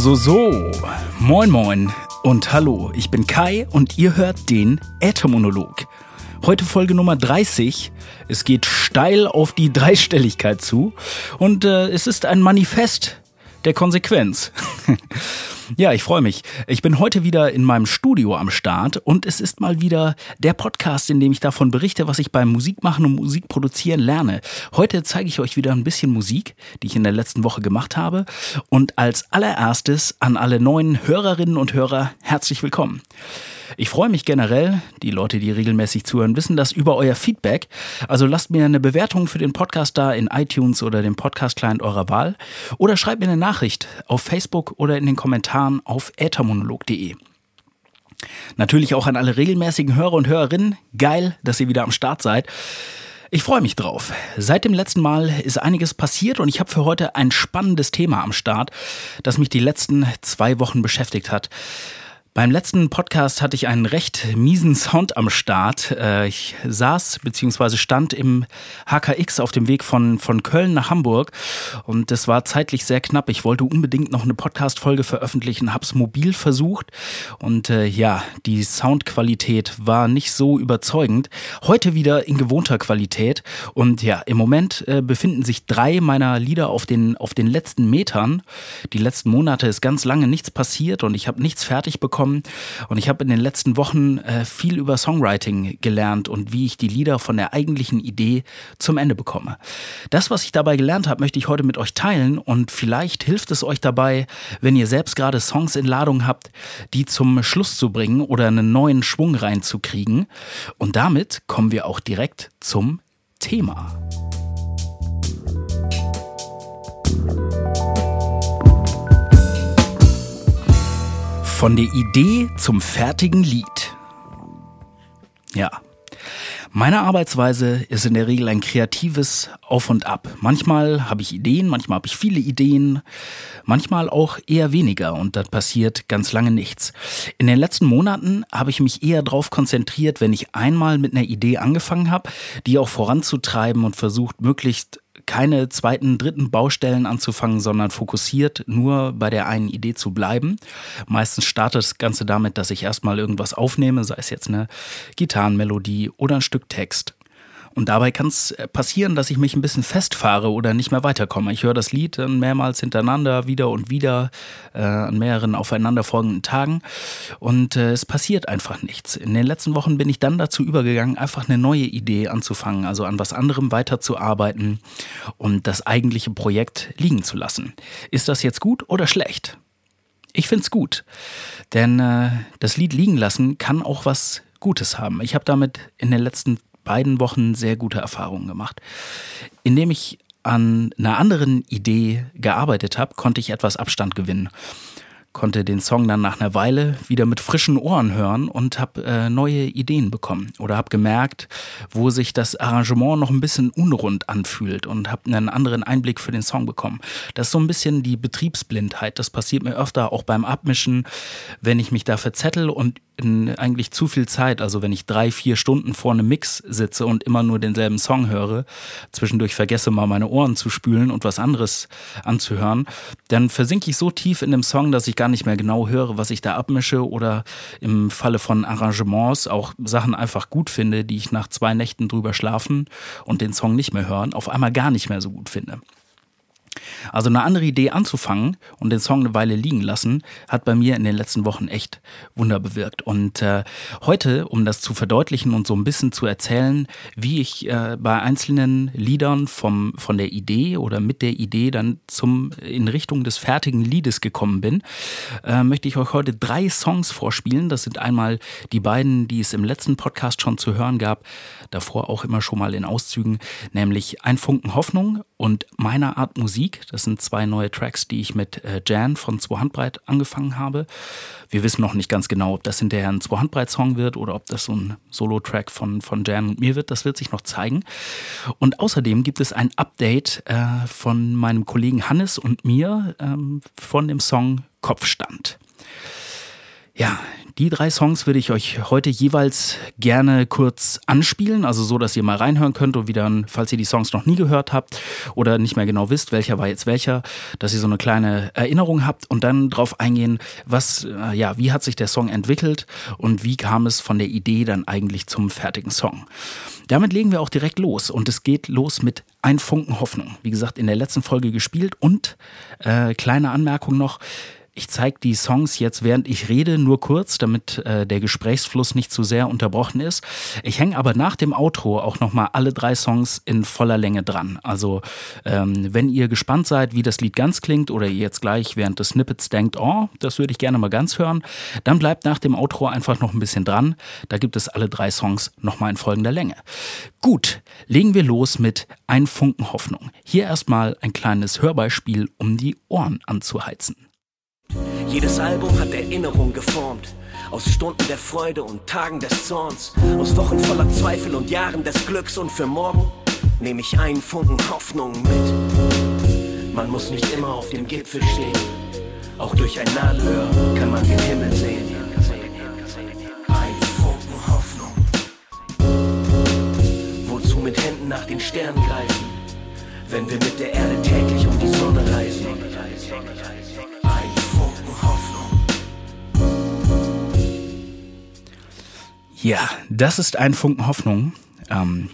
So, so. Moin, moin und hallo. Ich bin Kai und ihr hört den Äthermonolog. Heute Folge Nummer 30. Es geht steil auf die Dreistelligkeit zu und äh, es ist ein Manifest der Konsequenz. Ja, ich freue mich. Ich bin heute wieder in meinem Studio am Start und es ist mal wieder der Podcast, in dem ich davon berichte, was ich beim Musikmachen und Musikproduzieren lerne. Heute zeige ich euch wieder ein bisschen Musik, die ich in der letzten Woche gemacht habe. Und als allererstes an alle neuen Hörerinnen und Hörer herzlich willkommen. Ich freue mich generell, die Leute, die regelmäßig zuhören, wissen das über euer Feedback. Also lasst mir eine Bewertung für den Podcast da in iTunes oder dem Podcast-Client eurer Wahl oder schreibt mir eine Nachricht auf Facebook oder in den Kommentaren auf äthermonolog.de. Natürlich auch an alle regelmäßigen Hörer und Hörerinnen. Geil, dass ihr wieder am Start seid. Ich freue mich drauf. Seit dem letzten Mal ist einiges passiert und ich habe für heute ein spannendes Thema am Start, das mich die letzten zwei Wochen beschäftigt hat. Beim letzten Podcast hatte ich einen recht miesen Sound am Start. Äh, ich saß bzw. stand im HKX auf dem Weg von, von Köln nach Hamburg und es war zeitlich sehr knapp. Ich wollte unbedingt noch eine Podcast-Folge veröffentlichen, hab's mobil versucht und äh, ja, die Soundqualität war nicht so überzeugend. Heute wieder in gewohnter Qualität und ja, im Moment äh, befinden sich drei meiner Lieder auf den, auf den letzten Metern. Die letzten Monate ist ganz lange nichts passiert und ich habe nichts fertig bekommen bekommen. Und ich habe in den letzten Wochen äh, viel über Songwriting gelernt und wie ich die Lieder von der eigentlichen Idee zum Ende bekomme. Das, was ich dabei gelernt habe, möchte ich heute mit euch teilen und vielleicht hilft es euch dabei, wenn ihr selbst gerade Songs in Ladung habt, die zum Schluss zu bringen oder einen neuen Schwung reinzukriegen. Und damit kommen wir auch direkt zum Thema. Von der Idee zum fertigen Lied. Ja. Meine Arbeitsweise ist in der Regel ein kreatives Auf und Ab. Manchmal habe ich Ideen, manchmal habe ich viele Ideen, manchmal auch eher weniger und dann passiert ganz lange nichts. In den letzten Monaten habe ich mich eher darauf konzentriert, wenn ich einmal mit einer Idee angefangen habe, die auch voranzutreiben und versucht, möglichst keine zweiten, dritten Baustellen anzufangen, sondern fokussiert nur bei der einen Idee zu bleiben. Meistens startet das Ganze damit, dass ich erstmal irgendwas aufnehme, sei es jetzt eine Gitarrenmelodie oder ein Stück Text. Und dabei kann es äh, passieren, dass ich mich ein bisschen festfahre oder nicht mehr weiterkomme. Ich höre das Lied dann mehrmals hintereinander, wieder und wieder, äh, an mehreren aufeinanderfolgenden Tagen. Und äh, es passiert einfach nichts. In den letzten Wochen bin ich dann dazu übergegangen, einfach eine neue Idee anzufangen, also an was anderem weiterzuarbeiten und das eigentliche Projekt liegen zu lassen. Ist das jetzt gut oder schlecht? Ich finde es gut, denn äh, das Lied liegen lassen kann auch was Gutes haben. Ich habe damit in den letzten beiden Wochen sehr gute Erfahrungen gemacht. Indem ich an einer anderen Idee gearbeitet habe, konnte ich etwas Abstand gewinnen konnte den Song dann nach einer Weile wieder mit frischen Ohren hören und habe äh, neue Ideen bekommen oder habe gemerkt, wo sich das Arrangement noch ein bisschen unrund anfühlt und habe einen anderen Einblick für den Song bekommen. Das ist so ein bisschen die Betriebsblindheit. Das passiert mir öfter auch beim Abmischen, wenn ich mich da verzettel und in eigentlich zu viel Zeit, also wenn ich drei, vier Stunden vor einem Mix sitze und immer nur denselben Song höre, zwischendurch vergesse mal meine Ohren zu spülen und was anderes anzuhören, dann versinke ich so tief in dem Song, dass ich gar nicht mehr genau höre, was ich da abmische oder im Falle von Arrangements auch Sachen einfach gut finde, die ich nach zwei Nächten drüber schlafen und den Song nicht mehr hören, auf einmal gar nicht mehr so gut finde. Also eine andere Idee anzufangen und den Song eine Weile liegen lassen, hat bei mir in den letzten Wochen echt Wunder bewirkt. Und äh, heute, um das zu verdeutlichen und so ein bisschen zu erzählen, wie ich äh, bei einzelnen Liedern vom, von der Idee oder mit der Idee dann zum in Richtung des fertigen Liedes gekommen bin, äh, möchte ich euch heute drei Songs vorspielen. Das sind einmal die beiden, die es im letzten Podcast schon zu hören gab, davor auch immer schon mal in Auszügen, nämlich Ein Funken Hoffnung und Meiner Art Musik. Das sind zwei neue Tracks, die ich mit äh, Jan von Zwei Handbreit angefangen habe. Wir wissen noch nicht ganz genau, ob das hinterher ein Zwei Handbreit Song wird oder ob das so ein Solo-Track von, von Jan und mir wird. Das wird sich noch zeigen. Und außerdem gibt es ein Update äh, von meinem Kollegen Hannes und mir ähm, von dem Song Kopfstand. Ja, Die drei Songs würde ich euch heute jeweils gerne kurz anspielen, also so, dass ihr mal reinhören könnt und wieder, falls ihr die Songs noch nie gehört habt oder nicht mehr genau wisst, welcher war jetzt welcher, dass ihr so eine kleine Erinnerung habt und dann drauf eingehen, was, äh, ja, wie hat sich der Song entwickelt und wie kam es von der Idee dann eigentlich zum fertigen Song. Damit legen wir auch direkt los und es geht los mit Ein Funken Hoffnung. Wie gesagt, in der letzten Folge gespielt und äh, kleine Anmerkung noch, ich zeige die Songs jetzt, während ich rede, nur kurz, damit äh, der Gesprächsfluss nicht zu sehr unterbrochen ist. Ich hänge aber nach dem Outro auch nochmal alle drei Songs in voller Länge dran. Also ähm, wenn ihr gespannt seid, wie das Lied ganz klingt oder ihr jetzt gleich während des Snippets denkt, oh, das würde ich gerne mal ganz hören, dann bleibt nach dem Outro einfach noch ein bisschen dran. Da gibt es alle drei Songs nochmal in folgender Länge. Gut, legen wir los mit Ein Funken Hoffnung. Hier erstmal ein kleines Hörbeispiel, um die Ohren anzuheizen. Jedes Album hat Erinnerung geformt. Aus Stunden der Freude und Tagen des Zorns. Aus Wochen voller Zweifel und Jahren des Glücks. Und für morgen nehme ich einen Funken Hoffnung mit. Man muss nicht immer auf dem Gipfel stehen. Auch durch ein Nadelöhr kann man den Himmel sehen. Ein Funken Hoffnung. Wozu mit Händen nach den Sternen greifen, wenn wir mit der Erde täglich um die Sonne reisen? Ja, das ist ein Funken Hoffnung. Ähm,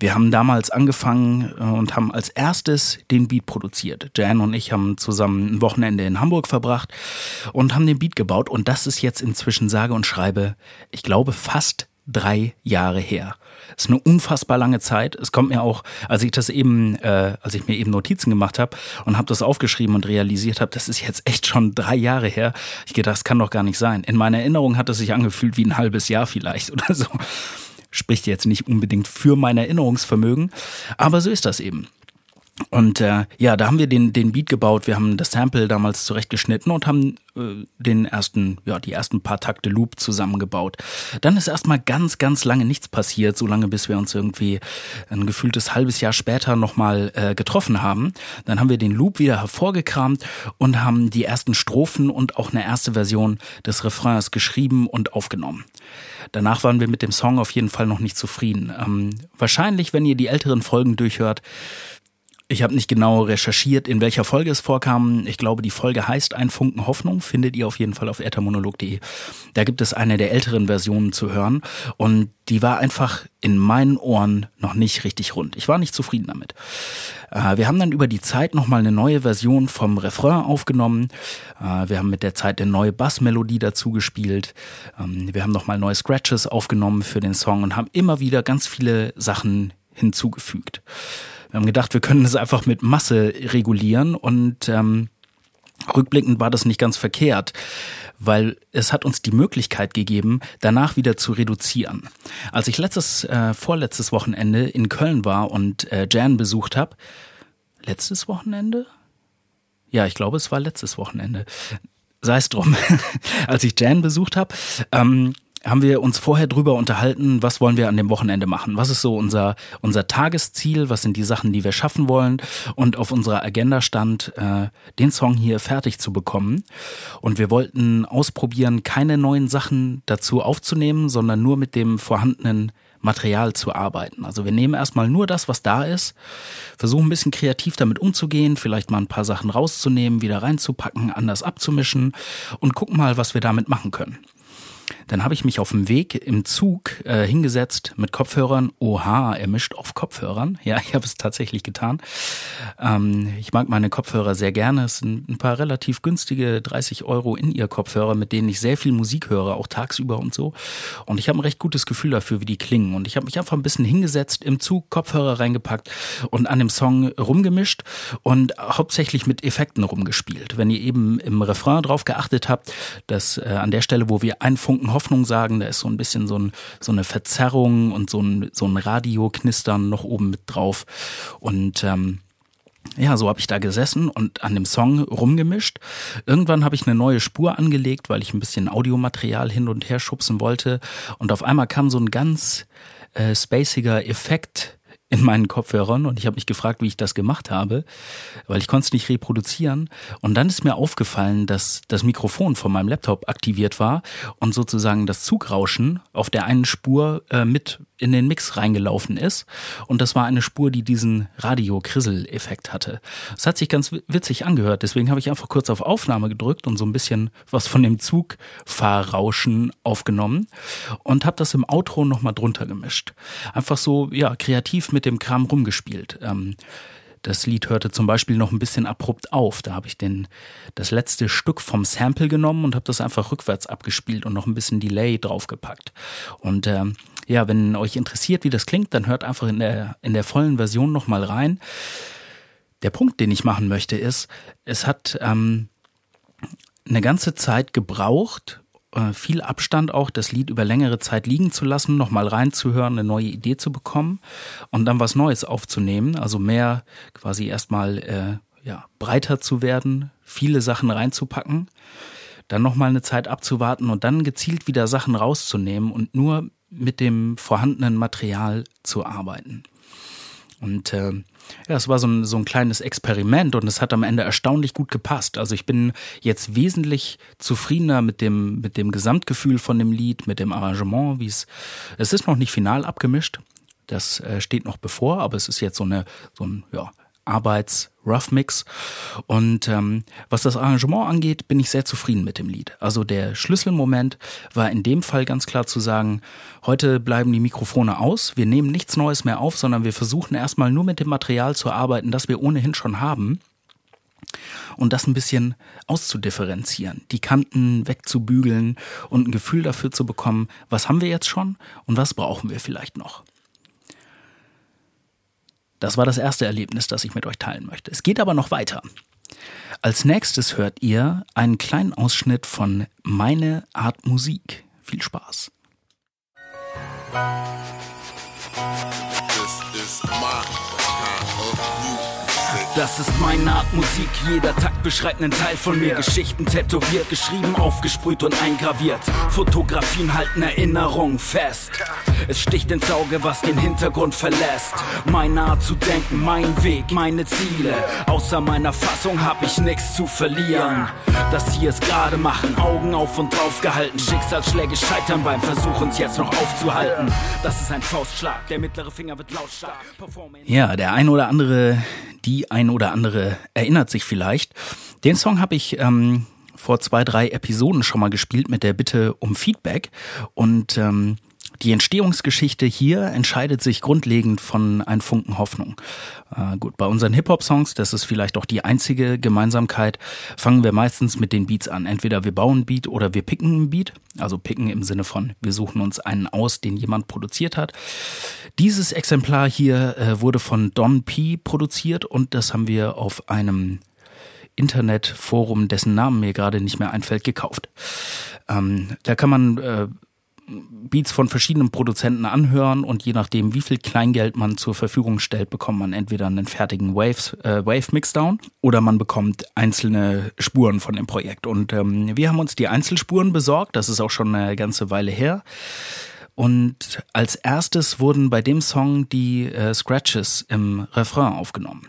wir haben damals angefangen äh, und haben als erstes den Beat produziert. Jan und ich haben zusammen ein Wochenende in Hamburg verbracht und haben den Beat gebaut. Und das ist jetzt inzwischen sage und schreibe, ich glaube, fast drei Jahre her. Das ist eine unfassbar lange Zeit. Es kommt mir auch, als ich das eben, äh, als ich mir eben Notizen gemacht habe und habe das aufgeschrieben und realisiert habe, das ist jetzt echt schon drei Jahre her. Ich gedacht, das kann doch gar nicht sein. In meiner Erinnerung hat es sich angefühlt wie ein halbes Jahr vielleicht oder so. Spricht jetzt nicht unbedingt für mein Erinnerungsvermögen, aber so ist das eben. Und äh, ja, da haben wir den, den Beat gebaut, wir haben das Sample damals zurechtgeschnitten und haben äh, den ersten, ja, die ersten paar Takte Loop zusammengebaut. Dann ist erstmal ganz, ganz lange nichts passiert, so lange bis wir uns irgendwie ein gefühltes halbes Jahr später nochmal äh, getroffen haben. Dann haben wir den Loop wieder hervorgekramt und haben die ersten Strophen und auch eine erste Version des Refrains geschrieben und aufgenommen. Danach waren wir mit dem Song auf jeden Fall noch nicht zufrieden. Ähm, wahrscheinlich, wenn ihr die älteren Folgen durchhört, ich habe nicht genau recherchiert, in welcher Folge es vorkam. Ich glaube, die Folge heißt Ein Funken Hoffnung, findet ihr auf jeden Fall auf ethermonolog.de. Da gibt es eine der älteren Versionen zu hören und die war einfach in meinen Ohren noch nicht richtig rund. Ich war nicht zufrieden damit. Äh, wir haben dann über die Zeit nochmal eine neue Version vom Refrain aufgenommen. Äh, wir haben mit der Zeit eine neue Bassmelodie dazu gespielt. Ähm, wir haben nochmal neue Scratches aufgenommen für den Song und haben immer wieder ganz viele Sachen hinzugefügt. Wir haben gedacht, wir können es einfach mit Masse regulieren und ähm, rückblickend war das nicht ganz verkehrt, weil es hat uns die Möglichkeit gegeben, danach wieder zu reduzieren. Als ich letztes, äh, vorletztes Wochenende in Köln war und äh, Jan besucht habe, letztes Wochenende? Ja, ich glaube, es war letztes Wochenende. Sei es drum. Als ich Jan besucht habe, ähm, haben wir uns vorher drüber unterhalten, was wollen wir an dem Wochenende machen? Was ist so unser, unser Tagesziel? Was sind die Sachen, die wir schaffen wollen? Und auf unserer Agenda stand, äh, den Song hier fertig zu bekommen. Und wir wollten ausprobieren, keine neuen Sachen dazu aufzunehmen, sondern nur mit dem vorhandenen Material zu arbeiten. Also wir nehmen erstmal nur das, was da ist, versuchen ein bisschen kreativ damit umzugehen, vielleicht mal ein paar Sachen rauszunehmen, wieder reinzupacken, anders abzumischen und gucken mal, was wir damit machen können. Dann habe ich mich auf dem Weg im Zug äh, hingesetzt mit Kopfhörern. Oha, er mischt auf Kopfhörern. Ja, ich habe es tatsächlich getan. Ähm, ich mag meine Kopfhörer sehr gerne. Es sind ein paar relativ günstige 30 Euro in ihr Kopfhörer, mit denen ich sehr viel Musik höre, auch tagsüber und so. Und ich habe ein recht gutes Gefühl dafür, wie die klingen. Und ich habe mich einfach ein bisschen hingesetzt, im Zug Kopfhörer reingepackt und an dem Song rumgemischt und hauptsächlich mit Effekten rumgespielt. Wenn ihr eben im Refrain drauf geachtet habt, dass äh, an der Stelle, wo wir einen Funken Hoffnung sagen, da ist so ein bisschen so, ein, so eine Verzerrung und so ein, so ein Radioknistern noch oben mit drauf. Und ähm, ja, so habe ich da gesessen und an dem Song rumgemischt. Irgendwann habe ich eine neue Spur angelegt, weil ich ein bisschen Audiomaterial hin und her schubsen wollte. Und auf einmal kam so ein ganz äh, spaciger Effekt in meinen Kopfhörern und ich habe mich gefragt, wie ich das gemacht habe, weil ich konnte es nicht reproduzieren. Und dann ist mir aufgefallen, dass das Mikrofon von meinem Laptop aktiviert war und sozusagen das Zugrauschen auf der einen Spur äh, mit in den Mix reingelaufen ist. Und das war eine Spur, die diesen Radio-Krissel-Effekt hatte. Es hat sich ganz witzig angehört. Deswegen habe ich einfach kurz auf Aufnahme gedrückt und so ein bisschen was von dem Zugfahrrauschen aufgenommen und habe das im Outro nochmal drunter gemischt. Einfach so, ja, kreativ mit dem Kram rumgespielt. Ähm, das Lied hörte zum Beispiel noch ein bisschen abrupt auf. Da habe ich den, das letzte Stück vom Sample genommen und habe das einfach rückwärts abgespielt und noch ein bisschen Delay draufgepackt. Und ähm, ja, wenn euch interessiert, wie das klingt, dann hört einfach in der, in der vollen Version nochmal rein. Der Punkt, den ich machen möchte, ist, es hat ähm, eine ganze Zeit gebraucht, äh, viel Abstand auch, das Lied über längere Zeit liegen zu lassen, nochmal reinzuhören, eine neue Idee zu bekommen und dann was Neues aufzunehmen. Also mehr quasi erstmal äh, ja, breiter zu werden, viele Sachen reinzupacken, dann nochmal eine Zeit abzuwarten und dann gezielt wieder Sachen rauszunehmen und nur mit dem vorhandenen Material zu arbeiten. Und äh, ja, es war so ein, so ein kleines Experiment und es hat am Ende erstaunlich gut gepasst. Also ich bin jetzt wesentlich zufriedener mit dem, mit dem Gesamtgefühl von dem Lied, mit dem Arrangement, wie es, es ist noch nicht final abgemischt. Das äh, steht noch bevor, aber es ist jetzt so eine, so ein, ja, Arbeits-Rough Mix. Und ähm, was das Arrangement angeht, bin ich sehr zufrieden mit dem Lied. Also der Schlüsselmoment war in dem Fall ganz klar zu sagen, heute bleiben die Mikrofone aus, wir nehmen nichts Neues mehr auf, sondern wir versuchen erstmal nur mit dem Material zu arbeiten, das wir ohnehin schon haben. Und das ein bisschen auszudifferenzieren, die Kanten wegzubügeln und ein Gefühl dafür zu bekommen, was haben wir jetzt schon und was brauchen wir vielleicht noch. Das war das erste Erlebnis, das ich mit euch teilen möchte. Es geht aber noch weiter. Als nächstes hört ihr einen kleinen Ausschnitt von Meine Art Musik. Viel Spaß. This is my das ist meine Art Musik, jeder Takt beschreibt einen Teil von mir. Geschichten tätowiert, geschrieben, aufgesprüht und eingraviert. Fotografien halten Erinnerungen fest. Es sticht ins Auge, was den Hintergrund verlässt. Meine Art zu denken, mein Weg, meine Ziele. Außer meiner Fassung hab ich nichts zu verlieren. Das hier ist gerade machen, Augen auf und drauf gehalten. Schicksalsschläge scheitern beim Versuch, uns jetzt noch aufzuhalten. Das ist ein Faustschlag, der mittlere Finger wird lautstark. Ja, der ein oder andere die ein oder andere erinnert sich vielleicht. Den Song habe ich ähm, vor zwei, drei Episoden schon mal gespielt mit der Bitte um Feedback. Und ähm, die Entstehungsgeschichte hier entscheidet sich grundlegend von ein Funken Hoffnung. Äh, gut, bei unseren Hip-Hop-Songs, das ist vielleicht auch die einzige Gemeinsamkeit, fangen wir meistens mit den Beats an. Entweder wir bauen einen Beat oder wir picken einen Beat. Also picken im Sinne von, wir suchen uns einen aus, den jemand produziert hat. Dieses Exemplar hier äh, wurde von Don P produziert und das haben wir auf einem Internetforum, dessen Namen mir gerade nicht mehr einfällt, gekauft. Ähm, da kann man äh, Beats von verschiedenen Produzenten anhören und je nachdem, wie viel Kleingeld man zur Verfügung stellt, bekommt man entweder einen fertigen Waves, äh, Wave Mixdown oder man bekommt einzelne Spuren von dem Projekt. Und ähm, wir haben uns die Einzelspuren besorgt, das ist auch schon eine ganze Weile her. Und als erstes wurden bei dem Song die äh, Scratches im Refrain aufgenommen.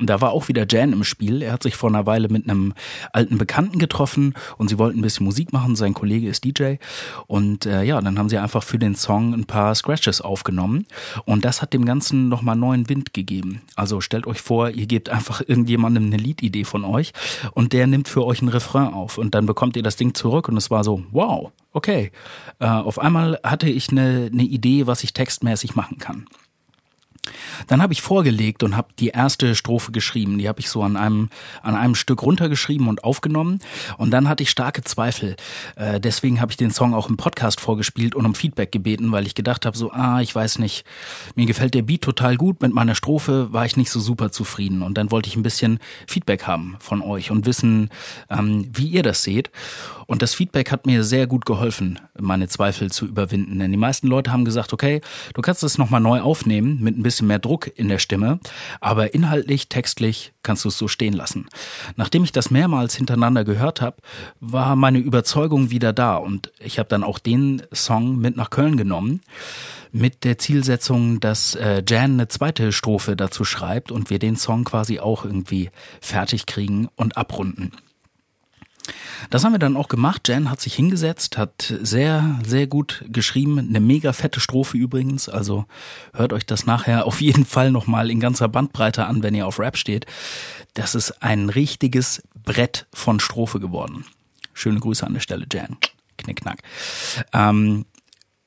Und da war auch wieder Jan im Spiel. Er hat sich vor einer Weile mit einem alten Bekannten getroffen und sie wollten ein bisschen Musik machen. Sein Kollege ist DJ. Und äh, ja, dann haben sie einfach für den Song ein paar Scratches aufgenommen. Und das hat dem Ganzen nochmal neuen Wind gegeben. Also stellt euch vor, ihr gebt einfach irgendjemandem eine Liedidee von euch und der nimmt für euch ein Refrain auf. Und dann bekommt ihr das Ding zurück und es war so, wow, okay. Äh, auf einmal hatte ich eine, eine Idee, was ich textmäßig machen kann. Dann habe ich vorgelegt und habe die erste Strophe geschrieben. Die habe ich so an einem, an einem Stück runtergeschrieben und aufgenommen. Und dann hatte ich starke Zweifel. Äh, deswegen habe ich den Song auch im Podcast vorgespielt und um Feedback gebeten, weil ich gedacht habe, so, ah, ich weiß nicht, mir gefällt der Beat total gut. Mit meiner Strophe war ich nicht so super zufrieden. Und dann wollte ich ein bisschen Feedback haben von euch und wissen, ähm, wie ihr das seht. Und das Feedback hat mir sehr gut geholfen, meine Zweifel zu überwinden. Denn die meisten Leute haben gesagt, okay, du kannst das nochmal neu aufnehmen mit ein bisschen mehr Druck in der Stimme, aber inhaltlich, textlich kannst du es so stehen lassen. Nachdem ich das mehrmals hintereinander gehört habe, war meine Überzeugung wieder da und ich habe dann auch den Song mit nach Köln genommen mit der Zielsetzung, dass äh, Jan eine zweite Strophe dazu schreibt und wir den Song quasi auch irgendwie fertig kriegen und abrunden. Das haben wir dann auch gemacht. Jan hat sich hingesetzt, hat sehr, sehr gut geschrieben. Eine mega fette Strophe übrigens. Also hört euch das nachher auf jeden Fall nochmal in ganzer Bandbreite an, wenn ihr auf Rap steht. Das ist ein richtiges Brett von Strophe geworden. Schöne Grüße an der Stelle, Jan. Knickknack. Ähm,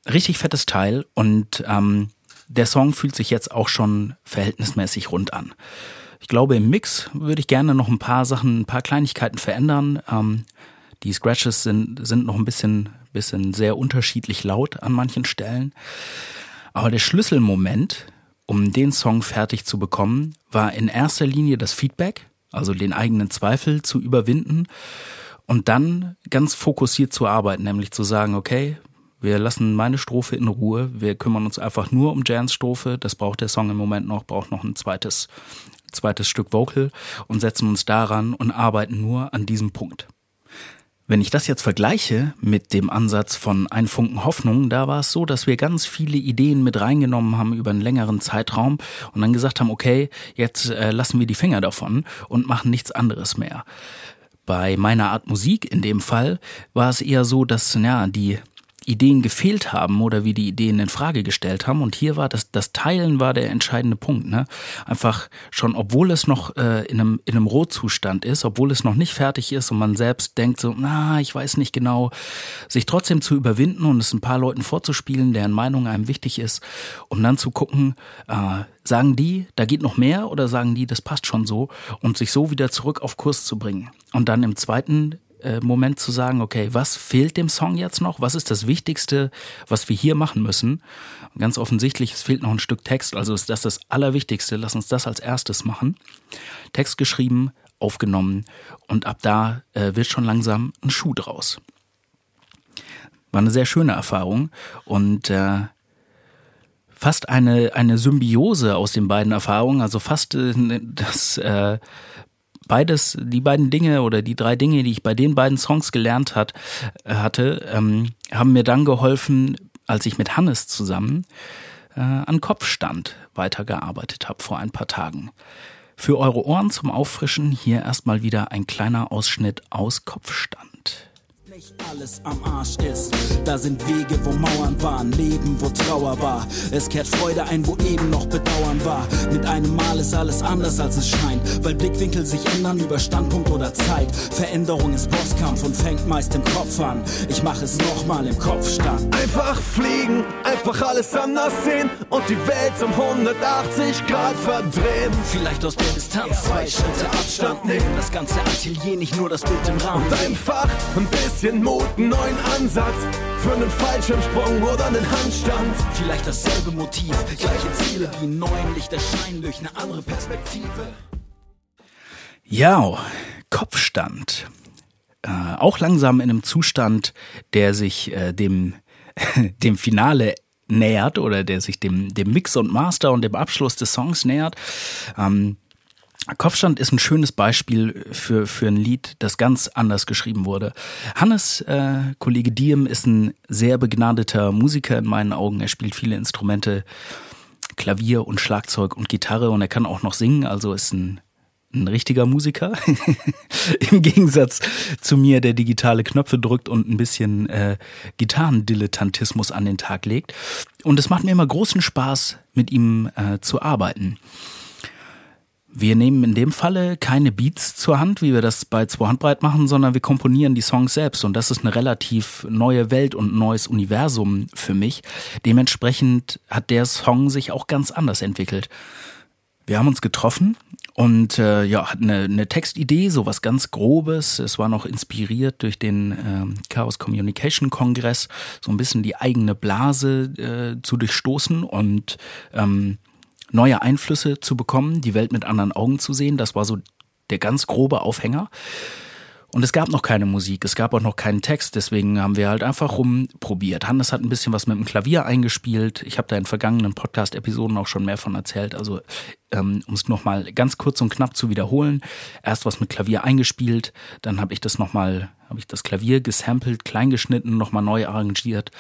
richtig fettes Teil und ähm, der Song fühlt sich jetzt auch schon verhältnismäßig rund an. Ich glaube, im Mix würde ich gerne noch ein paar Sachen, ein paar Kleinigkeiten verändern. Ähm, die Scratches sind, sind noch ein bisschen, bisschen sehr unterschiedlich laut an manchen Stellen. Aber der Schlüsselmoment, um den Song fertig zu bekommen, war in erster Linie das Feedback, also den eigenen Zweifel zu überwinden und dann ganz fokussiert zu arbeiten, nämlich zu sagen, okay, wir lassen meine Strophe in Ruhe, wir kümmern uns einfach nur um Jans Strophe, das braucht der Song im Moment noch, braucht noch ein zweites, zweites Stück Vocal und setzen uns daran und arbeiten nur an diesem Punkt. Wenn ich das jetzt vergleiche mit dem Ansatz von Ein Funken Hoffnung, da war es so, dass wir ganz viele Ideen mit reingenommen haben über einen längeren Zeitraum und dann gesagt haben, okay, jetzt äh, lassen wir die Finger davon und machen nichts anderes mehr. Bei meiner Art Musik in dem Fall war es eher so, dass ja, die Ideen gefehlt haben oder wie die Ideen in Frage gestellt haben. Und hier war das, das Teilen war der entscheidende Punkt. Ne? Einfach schon, obwohl es noch äh, in, einem, in einem Rohzustand ist, obwohl es noch nicht fertig ist und man selbst denkt so, na, ich weiß nicht genau, sich trotzdem zu überwinden und es ein paar Leuten vorzuspielen, deren Meinung einem wichtig ist, um dann zu gucken, äh, sagen die, da geht noch mehr oder sagen die, das passt schon so und sich so wieder zurück auf Kurs zu bringen. Und dann im zweiten äh, Moment zu sagen, okay, was fehlt dem Song jetzt noch? Was ist das Wichtigste, was wir hier machen müssen? ganz offensichtlich, es fehlt noch ein Stück Text, also ist das das Allerwichtigste. Lass uns das als erstes machen. Text geschrieben, aufgenommen und ab da äh, wird schon langsam ein Schuh draus. War eine sehr schöne Erfahrung und äh, fast eine, eine Symbiose aus den beiden Erfahrungen, also fast äh, das äh, beides, die beiden Dinge oder die drei Dinge, die ich bei den beiden Songs gelernt hat, äh, hatte, ähm, haben mir dann geholfen, als ich mit Hannes zusammen äh, an Kopfstand weitergearbeitet habe vor ein paar Tagen. Für eure Ohren zum Auffrischen hier erstmal wieder ein kleiner Ausschnitt aus Kopfstand alles am Arsch ist. Da sind Wege, wo Mauern waren, Leben, wo Trauer war. Es kehrt Freude ein, wo eben noch Bedauern war. Mit einem Mal ist alles anders, als es scheint, weil Blickwinkel sich ändern über Standpunkt oder Zeit. Veränderung ist Bosskampf und fängt meist im Kopf an. Ich mache es nochmal im Kopf stand. Einfach fliegen, einfach alles anders sehen und die Welt um 180 Grad verdrehen. Vielleicht aus der Distanz zwei Schritte Abstand nehmen. Das ganze Atelier, nicht nur das Bild im Rahmen. Und einfach ein bisschen bisschen Mut, einen neuen Ansatz für einen Fallschirmsprung oder einen Handstand. Vielleicht dasselbe Motiv, gleiche Ziele, wie neuen Lichter scheinen durch eine andere Perspektive. Ja, Kopfstand. Äh, auch langsam in einem Zustand, der sich äh, dem, dem Finale nähert oder der sich dem, dem Mix und Master und dem Abschluss des Songs nähert. Ähm, Kopfstand ist ein schönes Beispiel für, für ein Lied, das ganz anders geschrieben wurde. Hannes, äh, Kollege Diem, ist ein sehr begnadeter Musiker in meinen Augen. Er spielt viele Instrumente, Klavier und Schlagzeug und Gitarre und er kann auch noch singen, also ist ein, ein richtiger Musiker. Im Gegensatz zu mir, der digitale Knöpfe drückt und ein bisschen äh, Gitarrendilettantismus an den Tag legt. Und es macht mir immer großen Spaß, mit ihm äh, zu arbeiten. Wir nehmen in dem Falle keine Beats zur Hand, wie wir das bei zwei Handbreit machen, sondern wir komponieren die Songs selbst. Und das ist eine relativ neue Welt und neues Universum für mich. Dementsprechend hat der Song sich auch ganz anders entwickelt. Wir haben uns getroffen und äh, ja, hatten eine, eine Textidee, so was ganz Grobes. Es war noch inspiriert durch den äh, Chaos Communication Kongress, so ein bisschen die eigene Blase äh, zu durchstoßen und ähm, neue Einflüsse zu bekommen, die Welt mit anderen Augen zu sehen. Das war so der ganz grobe Aufhänger. Und es gab noch keine Musik, es gab auch noch keinen Text, deswegen haben wir halt einfach rumprobiert. Hannes hat ein bisschen was mit dem Klavier eingespielt. Ich habe da in vergangenen Podcast-Episoden auch schon mehr von erzählt. Also ähm, um es nochmal ganz kurz und knapp zu wiederholen. Erst was mit Klavier eingespielt, dann habe ich das nochmal, habe ich das Klavier gesampelt, kleingeschnitten, nochmal neu arrangiert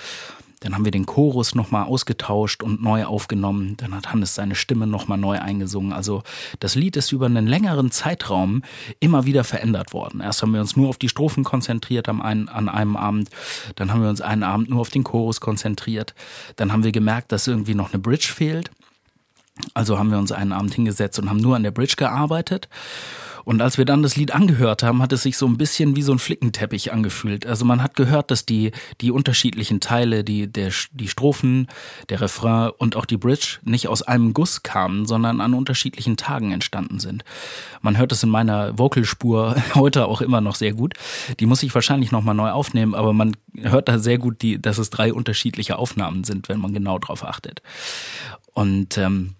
Dann haben wir den Chorus nochmal ausgetauscht und neu aufgenommen. Dann hat Hannes seine Stimme nochmal neu eingesungen. Also das Lied ist über einen längeren Zeitraum immer wieder verändert worden. Erst haben wir uns nur auf die Strophen konzentriert an einem Abend. Dann haben wir uns einen Abend nur auf den Chorus konzentriert. Dann haben wir gemerkt, dass irgendwie noch eine Bridge fehlt. Also haben wir uns einen Abend hingesetzt und haben nur an der Bridge gearbeitet. Und als wir dann das Lied angehört haben, hat es sich so ein bisschen wie so ein Flickenteppich angefühlt. Also man hat gehört, dass die, die unterschiedlichen Teile, die, der, die Strophen, der Refrain und auch die Bridge nicht aus einem Guss kamen, sondern an unterschiedlichen Tagen entstanden sind. Man hört es in meiner Vocalspur heute auch immer noch sehr gut. Die muss ich wahrscheinlich nochmal neu aufnehmen, aber man hört da sehr gut, die, dass es drei unterschiedliche Aufnahmen sind, wenn man genau drauf achtet. Und ähm,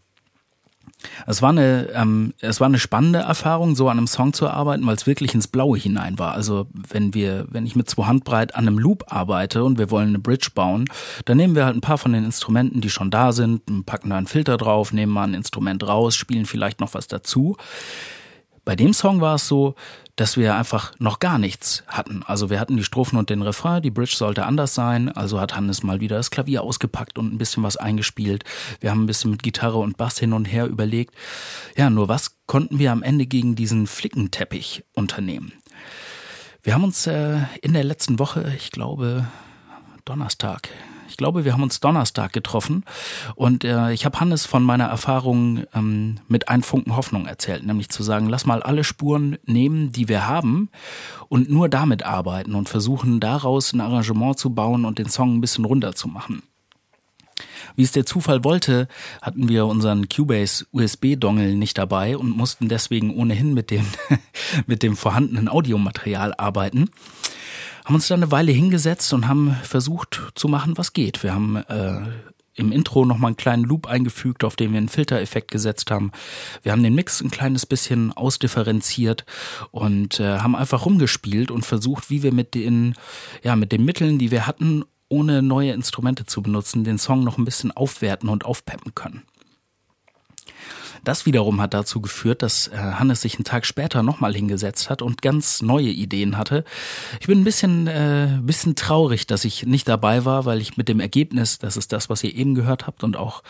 es war eine, ähm, es war eine spannende Erfahrung, so an einem Song zu arbeiten, weil es wirklich ins Blaue hinein war. Also wenn wir, wenn ich mit zwei Handbreit an einem Loop arbeite und wir wollen eine Bridge bauen, dann nehmen wir halt ein paar von den Instrumenten, die schon da sind, packen da einen Filter drauf, nehmen mal ein Instrument raus, spielen vielleicht noch was dazu. Bei dem Song war es so, dass wir einfach noch gar nichts hatten. Also wir hatten die Strophen und den Refrain, die Bridge sollte anders sein, also hat Hannes mal wieder das Klavier ausgepackt und ein bisschen was eingespielt. Wir haben ein bisschen mit Gitarre und Bass hin und her überlegt. Ja, nur was konnten wir am Ende gegen diesen Flickenteppich unternehmen? Wir haben uns äh, in der letzten Woche, ich glaube Donnerstag, ich glaube, wir haben uns Donnerstag getroffen und äh, ich habe Hannes von meiner Erfahrung ähm, mit einem Funken Hoffnung erzählt, nämlich zu sagen, lass mal alle Spuren nehmen, die wir haben und nur damit arbeiten und versuchen daraus ein Arrangement zu bauen und den Song ein bisschen runterzumachen. Wie es der Zufall wollte, hatten wir unseren Cubase USB-Dongle nicht dabei und mussten deswegen ohnehin mit dem, mit dem vorhandenen Audiomaterial arbeiten haben uns dann eine Weile hingesetzt und haben versucht zu machen, was geht. Wir haben äh, im Intro nochmal einen kleinen Loop eingefügt, auf den wir einen Filtereffekt gesetzt haben. Wir haben den Mix ein kleines bisschen ausdifferenziert und äh, haben einfach rumgespielt und versucht, wie wir mit den, ja, mit den Mitteln, die wir hatten, ohne neue Instrumente zu benutzen, den Song noch ein bisschen aufwerten und aufpeppen können. Das wiederum hat dazu geführt, dass äh, Hannes sich einen Tag später nochmal hingesetzt hat und ganz neue Ideen hatte. Ich bin ein bisschen, äh, bisschen traurig, dass ich nicht dabei war, weil ich mit dem Ergebnis, das ist das, was ihr eben gehört habt und auch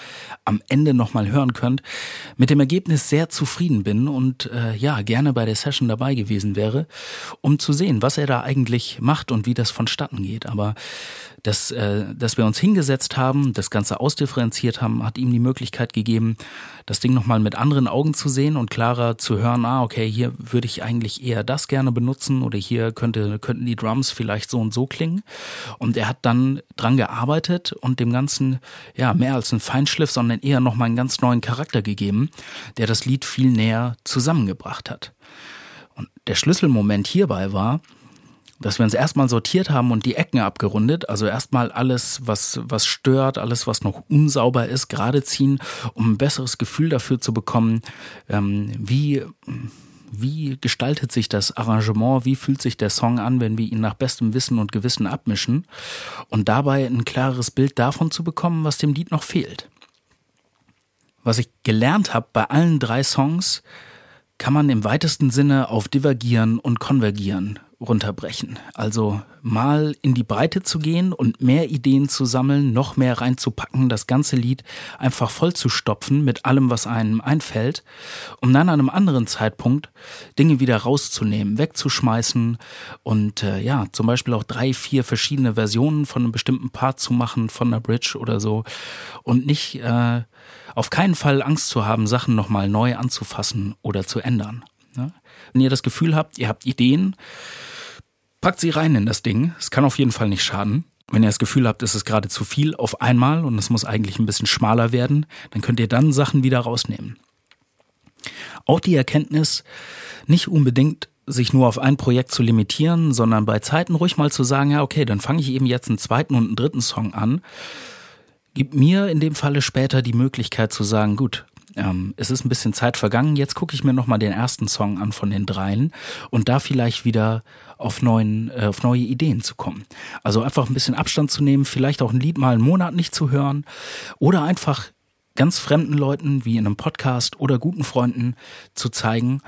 am Ende nochmal hören könnt, mit dem Ergebnis sehr zufrieden bin und äh, ja, gerne bei der Session dabei gewesen wäre, um zu sehen, was er da eigentlich macht und wie das vonstatten geht. Aber dass, äh, dass wir uns hingesetzt haben, das Ganze ausdifferenziert haben, hat ihm die Möglichkeit gegeben, das Ding nochmal mit anderen Augen zu sehen und klarer zu hören, ah, okay, hier würde ich eigentlich eher das gerne benutzen oder hier könnte, könnten die Drums vielleicht so und so klingen. Und er hat dann dran gearbeitet und dem Ganzen, ja, mehr als ein Feinschliff, sondern eher nochmal einen ganz neuen Charakter gegeben, der das Lied viel näher zusammengebracht hat. Und der Schlüsselmoment hierbei war, dass wir uns erstmal sortiert haben und die Ecken abgerundet, also erstmal alles, was, was stört, alles, was noch unsauber ist, gerade ziehen, um ein besseres Gefühl dafür zu bekommen, ähm, wie, wie gestaltet sich das Arrangement, wie fühlt sich der Song an, wenn wir ihn nach bestem Wissen und Gewissen abmischen. Und dabei ein klares Bild davon zu bekommen, was dem Lied noch fehlt. Was ich gelernt habe bei allen drei Songs, kann man im weitesten Sinne auf divergieren und konvergieren runterbrechen. Also mal in die Breite zu gehen und mehr Ideen zu sammeln, noch mehr reinzupacken, das ganze Lied einfach voll zu stopfen mit allem, was einem einfällt, um dann an einem anderen Zeitpunkt Dinge wieder rauszunehmen, wegzuschmeißen und äh, ja, zum Beispiel auch drei, vier verschiedene Versionen von einem bestimmten Part zu machen, von einer Bridge oder so und nicht äh, auf keinen Fall Angst zu haben, Sachen nochmal neu anzufassen oder zu ändern. Ne? Wenn ihr das Gefühl habt, ihr habt Ideen, Packt sie rein in das Ding. Es kann auf jeden Fall nicht schaden. Wenn ihr das Gefühl habt, es ist gerade zu viel auf einmal und es muss eigentlich ein bisschen schmaler werden, dann könnt ihr dann Sachen wieder rausnehmen. Auch die Erkenntnis, nicht unbedingt sich nur auf ein Projekt zu limitieren, sondern bei Zeiten ruhig mal zu sagen, ja, okay, dann fange ich eben jetzt einen zweiten und einen dritten Song an, gibt mir in dem Falle später die Möglichkeit zu sagen, gut, ähm, es ist ein bisschen Zeit vergangen, jetzt gucke ich mir nochmal den ersten Song an von den dreien und da vielleicht wieder auf, neuen, äh, auf neue Ideen zu kommen. Also einfach ein bisschen Abstand zu nehmen, vielleicht auch ein Lied mal einen Monat nicht zu hören oder einfach ganz fremden Leuten wie in einem Podcast oder guten Freunden zu zeigen,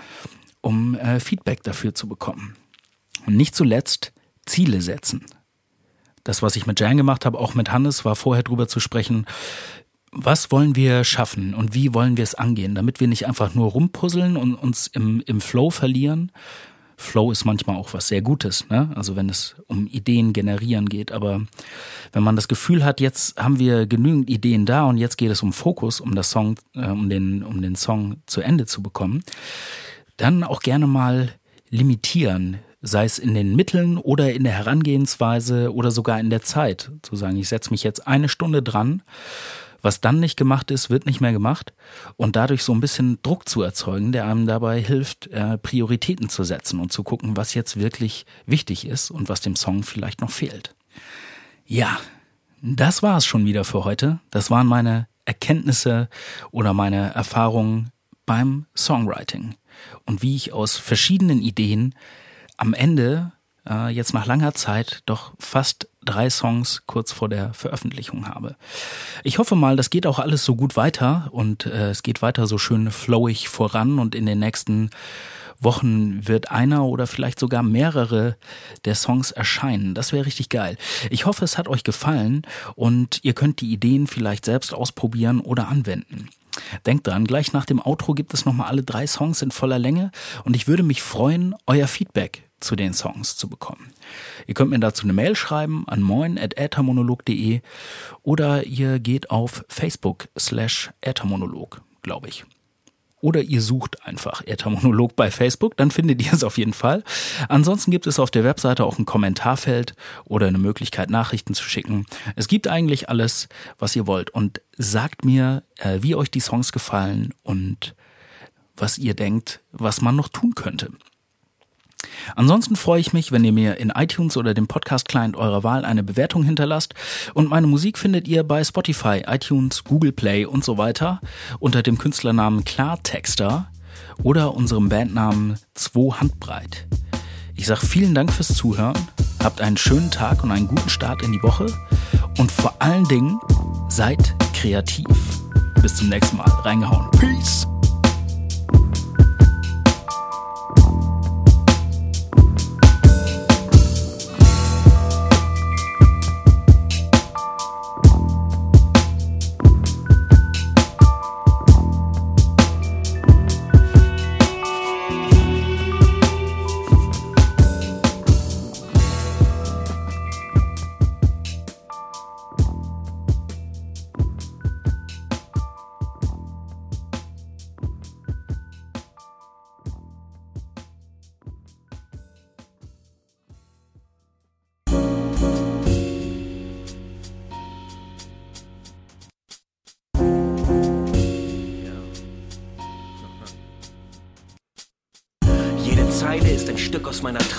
um äh, Feedback dafür zu bekommen. Und nicht zuletzt Ziele setzen. das, was ich mit Jan gemacht habe, auch mit Hannes, war vorher drüber zu sprechen, was wollen wir schaffen und wie wollen wir es angehen, damit wir nicht einfach nur rumpuzzeln und uns im, im Flow verlieren. Flow ist manchmal auch was sehr Gutes, ne? also wenn es um Ideen generieren geht. Aber wenn man das Gefühl hat, jetzt haben wir genügend Ideen da und jetzt geht es um Fokus, um das Song, äh, um den, um den Song zu Ende zu bekommen, dann auch gerne mal limitieren, sei es in den Mitteln oder in der Herangehensweise oder sogar in der Zeit. Zu sagen, ich setze mich jetzt eine Stunde dran was dann nicht gemacht ist, wird nicht mehr gemacht und dadurch so ein bisschen Druck zu erzeugen, der einem dabei hilft, äh, Prioritäten zu setzen und zu gucken, was jetzt wirklich wichtig ist und was dem Song vielleicht noch fehlt. Ja, das war es schon wieder für heute. Das waren meine Erkenntnisse oder meine Erfahrungen beim Songwriting und wie ich aus verschiedenen Ideen am Ende äh, jetzt nach langer Zeit doch fast drei Songs kurz vor der Veröffentlichung habe. Ich hoffe mal, das geht auch alles so gut weiter und äh, es geht weiter so schön flowig voran und in den nächsten Wochen wird einer oder vielleicht sogar mehrere der Songs erscheinen. Das wäre richtig geil. Ich hoffe, es hat euch gefallen und ihr könnt die Ideen vielleicht selbst ausprobieren oder anwenden. Denkt dran, gleich nach dem Outro gibt es nochmal alle drei Songs in voller Länge und ich würde mich freuen, euer Feedback zu den Songs zu bekommen. Ihr könnt mir dazu eine Mail schreiben an moin.äthermonolog.de oder ihr geht auf Facebook slash äthermonolog, glaube ich. Oder ihr sucht einfach Äthermonolog bei Facebook, dann findet ihr es auf jeden Fall. Ansonsten gibt es auf der Webseite auch ein Kommentarfeld oder eine Möglichkeit, Nachrichten zu schicken. Es gibt eigentlich alles, was ihr wollt. Und sagt mir, äh, wie euch die Songs gefallen und was ihr denkt, was man noch tun könnte. Ansonsten freue ich mich, wenn ihr mir in iTunes oder dem Podcast-Client eurer Wahl eine Bewertung hinterlasst. Und meine Musik findet ihr bei Spotify, iTunes, Google Play und so weiter unter dem Künstlernamen Klartexter oder unserem Bandnamen 2 Handbreit. Ich sage vielen Dank fürs Zuhören, habt einen schönen Tag und einen guten Start in die Woche und vor allen Dingen seid kreativ. Bis zum nächsten Mal. Reingehauen. Peace.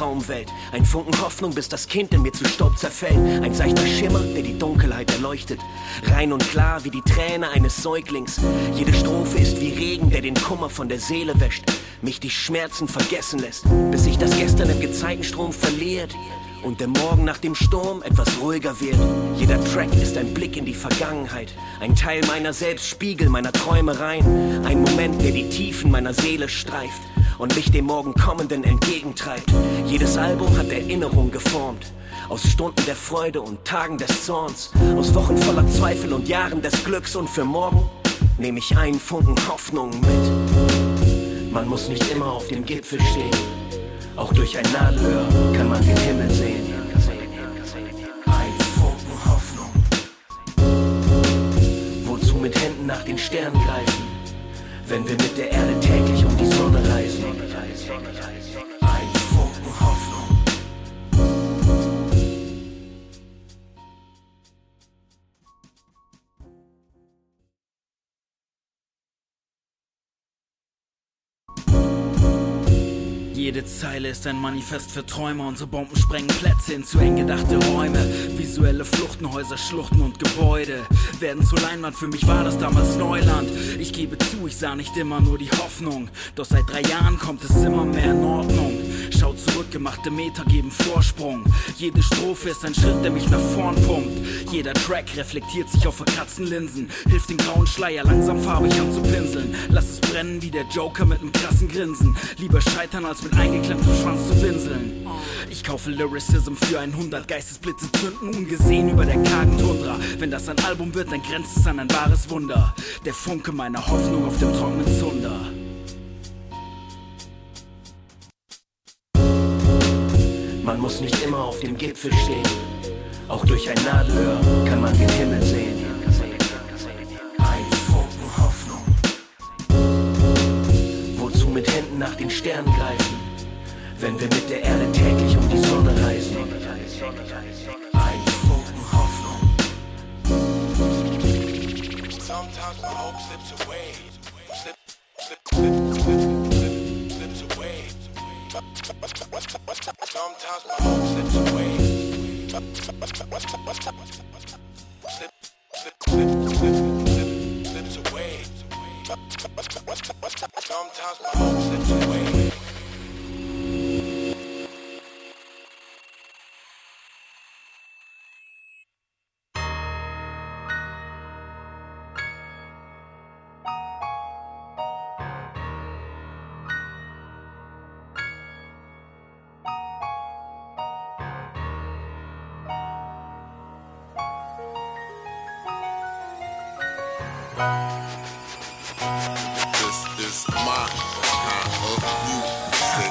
Traumwelt. Ein Funken Hoffnung, bis das Kind in mir zu Staub zerfällt. Ein seichter Schimmer, der die Dunkelheit erleuchtet. Rein und klar wie die Träne eines Säuglings. Jede Strophe ist wie Regen, der den Kummer von der Seele wäscht. Mich die Schmerzen vergessen lässt, bis sich das Gestern im Gezeitenstrom verliert und der Morgen nach dem Sturm etwas ruhiger wird. Jeder Track ist ein Blick in die Vergangenheit, ein Teil meiner selbst, Spiegel meiner Träumereien, ein Moment, der die Tiefen meiner Seele streift und mich dem Morgen kommenden entgegentreibt. Jedes Album hat Erinnerung geformt. Aus Stunden der Freude und Tagen des Zorns, aus Wochen voller Zweifel und Jahren des Glücks und für morgen nehme ich einen Funken Hoffnung mit. Man muss nicht immer auf dem Gipfel stehen, auch durch ein Nadelöhr kann man den Himmel sehen. Ein Funken Hoffnung. Wozu mit Händen nach den Sternen greifen? wenn wir mit der Erde täglich um die Jede Zeile ist ein Manifest für Träume. Unsere Bomben sprengen Plätze in zu eng gedachte Räume. Visuelle Fluchtenhäuser, Schluchten und Gebäude werden zu Leinwand. Für mich war das damals Neuland. Ich gebe zu, ich sah nicht immer nur die Hoffnung. Doch seit drei Jahren kommt es immer mehr in Ordnung. Schau zurück, gemachte Meter geben Vorsprung. Jede Strophe ist ein Schritt, der mich nach vorn pumpt. Jeder Track reflektiert sich auf verkratzten Linsen. Hilft den grauen Schleier langsam farbig anzupinseln. Lass es brennen wie der Joker mit nem krassen Grinsen. Lieber scheitern, als mit eingeklemmtem Schwanz zu winseln. Ich kaufe Lyricism für 100 Geistesblitze zünden, ungesehen über der kargen Tundra. Wenn das ein Album wird, dann grenzt es an ein wahres Wunder. Der Funke meiner Hoffnung auf dem trockenen Zunder. Man muss nicht immer auf dem Gipfel stehen. Auch durch ein Nadelöhr kann man den Himmel sehen. Ein Funken Hoffnung. Wozu mit Händen nach den Sternen greifen, wenn wir mit der Erde täglich um die Sonne reisen? Ein Funken Hoffnung. Sometimes my hope slips away. Slip, slip, slip, Sometimes my hope slips away. Slip, slip, slip, slip, slip, slips away. Sometimes my hope slips away.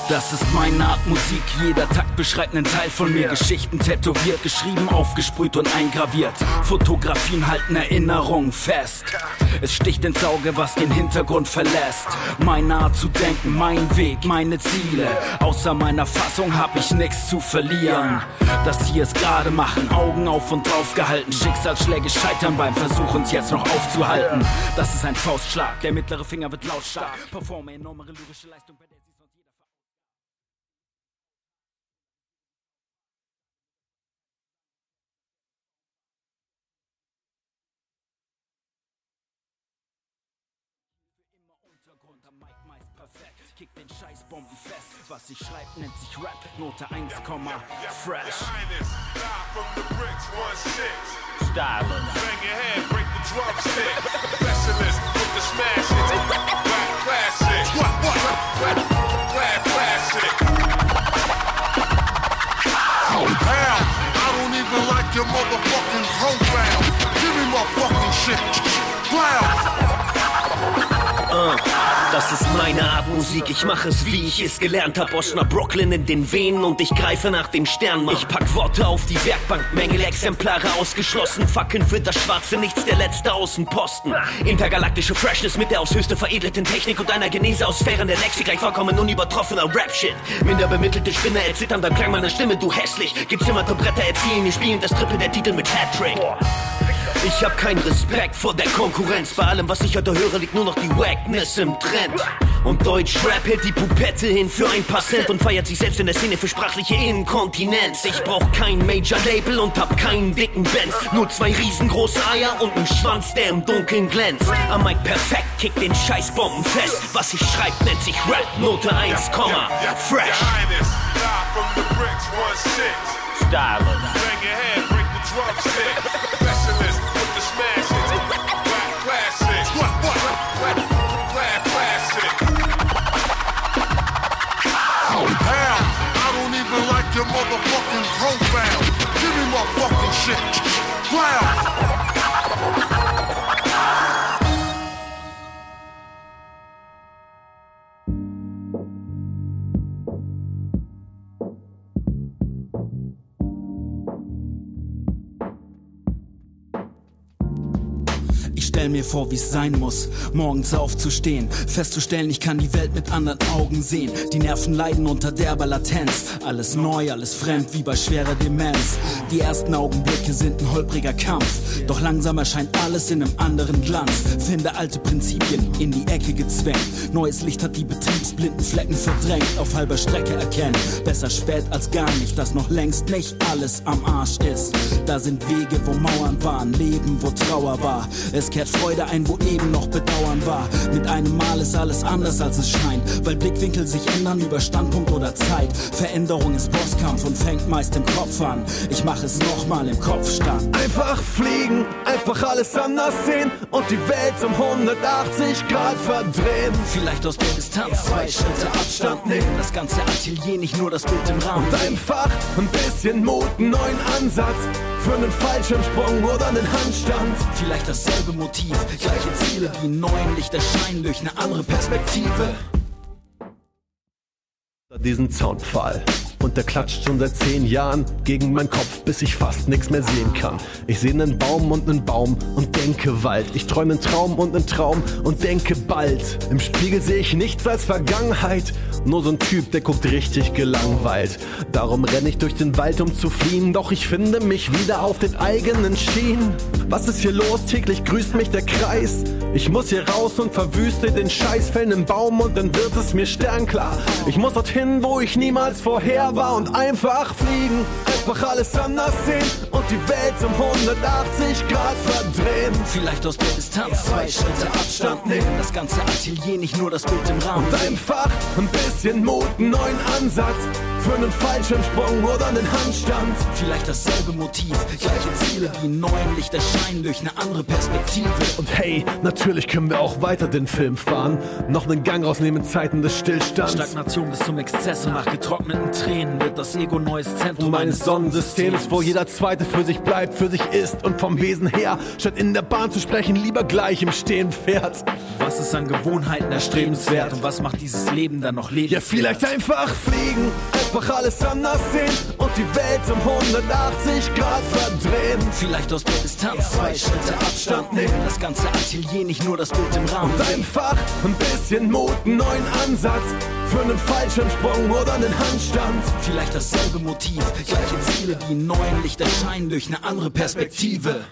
Das ist meine Art Musik, jeder Takt beschreibt einen Teil von mir. Geschichten tätowiert, geschrieben, aufgesprüht und eingraviert. Fotografien halten Erinnerungen fest. Es sticht ins Auge, was den Hintergrund verlässt. Meine Art zu denken, mein Weg, meine Ziele. Außer meiner Fassung hab ich nichts zu verlieren. Das hier ist gerade machen, Augen auf und drauf gehalten. Schicksalsschläge scheitern beim Versuch, uns jetzt noch aufzuhalten. Das ist ein Faustschlag, der mittlere Finger wird lautstark. Performe enorme lyrische Leistung, den Scheißbomben fest. Was ich schreib, nennt sich Rap. Note 1, fresh. Your Highness, live from the bricks, one six. Styler. Bang your head, break the drumstick. Specialist with the smash hits. Rap classic. What? What? Rap classic. Hell, I don't even like your motherfucking program. Give me my fucking shit. Clown. Uh. Das ist meine Art Musik, ich mache es wie ich es gelernt hab. Nach Brooklyn in den Venen und ich greife nach dem Stern, Mann. Ich pack Worte auf die Werkbank, Mängel, Exemplare ausgeschlossen. Fackeln für das Schwarze, nichts der letzte Außenposten Intergalaktische Freshness mit der aufs höchste veredelten Technik Und einer Genese aus Sphären der Lexik, gleich vollkommen unübertroffener Rap-Shit. Minder bemittelte Spinner erzittern beim Klang meiner Stimme, du hässlich. Gezimmerte Bretter erzielen, wir spielen das Triple der Titel mit Hattrick ich hab keinen Respekt vor der Konkurrenz. Bei allem, was ich heute höre, liegt nur noch die Wackness im Trend. Und Deutschrap hält die Pupette hin für ein paar Cent und feiert sich selbst in der Szene für sprachliche Inkontinenz. Ich brauch kein Major-Label und hab keinen dicken Benz. Nur zwei riesengroße Eier und einen Schwanz, der im Dunkeln glänzt. Am Mic perfekt, kick den Scheißbomben fest. Was ich schreib, nennt sich Rap, Note 1, Komma, Your fresh. Highness, live from the bricks, one six. Styler. drum set. Specialist. Vor, wie's sein muss, morgens aufzustehen, festzustellen, ich kann die Welt mit anderen Augen sehen. Die Nerven leiden unter derber Latenz. Alles neu, alles fremd, wie bei schwerer Demenz. Die ersten Augenblicke sind ein holpriger Kampf, doch langsam erscheint alles in einem anderen Glanz. Finde alte Prinzipien in die Ecke gezwängt. Neues Licht hat die betriebsblinden Flecken verdrängt, auf halber Strecke erkennen. Besser spät als gar nicht, dass noch längst nicht alles am Arsch ist. Da sind Wege, wo Mauern waren, Leben, wo Trauer war. Es kehrt Freude ein, wo eben noch Bedauern war. Mit einem Mal ist alles anders, als es scheint, weil Blickwinkel sich ändern über Standpunkt oder Zeit. Veränderung ist Bosskampf und fängt meist im Kopf an. Ich mach es nochmal im Kopfstand. Einfach fliegen, einfach alles anders sehen und die Welt um 180 Grad verdrehen. Vielleicht aus der Distanz zwei Schritte Abstand nehmen. Das ganze Atelier, nicht nur das Bild im Rahmen. Und einfach ein bisschen Mut, einen neuen Ansatz für einen Fallschirmsprung oder einen Handstand. Vielleicht dasselbe Motiv, gleiche Ziele wie neuen Lichter scheinen durch eine andere Perspektive. Diesen Zaunpfahl. Und der klatscht schon seit zehn Jahren gegen meinen Kopf, bis ich fast nichts mehr sehen kann. Ich sehe einen Baum und einen Baum und denke Wald. Ich träume einen Traum und einen Traum und denke bald. Im Spiegel sehe ich nichts als Vergangenheit. Nur so ein Typ, der guckt richtig gelangweilt. Darum renne ich durch den Wald, um zu fliehen. Doch ich finde mich wieder auf den eigenen Schienen. Was ist hier los? Täglich grüßt mich der Kreis. Ich muss hier raus und verwüste den Scheiß, fällen einen Baum und dann wird es mir sternklar. Ich muss dorthin, wo ich niemals vorher war und einfach fliegen. Einfach alles anders sehen und die Welt um 180 Grad verdrehen. Vielleicht aus der Distanz zwei Schritte Abstand nehmen. Das ganze Atelier, nicht nur das Bild im Rahmen. Und einfach ein bisschen Mut, einen neuen Ansatz für einen Fallschirmsprung oder einen Handstand. Vielleicht dasselbe Motiv, gleiche Ziele wie neuen Lichter scheinen durch eine andere Perspektive. Und hey, natürlich können wir auch weiter den Film fahren. Noch einen Gang rausnehmen in Zeiten des Stillstands. Stagnation bis zum Exzess und nach getrockneten Tränen wird das Ego neues Zentrum meines Sonnensystems, wo jeder Zweite für sich bleibt, für sich ist und vom Wesen her, statt in der Bahn zu sprechen, lieber gleich im Stehen fährt. Was ist an Gewohnheiten erstrebenswert und was macht dieses Leben dann noch lebenswert? Ja, vielleicht einfach fliegen, einfach alles anders sehen und die Welt um 180 Grad verdrehen. Vielleicht aus der Distanz zwei Schritte Abstand nehmen. Das ganze Atelier, nicht nur das Bild im Rahmen. Und einfach ein bisschen Mut, einen neuen Ansatz für einen Fallschirmsprung oder einen Handstand. Vielleicht dasselbe Motiv, gleiche Ziele wie neuen Lichter scheinen durch eine andere Perspektive.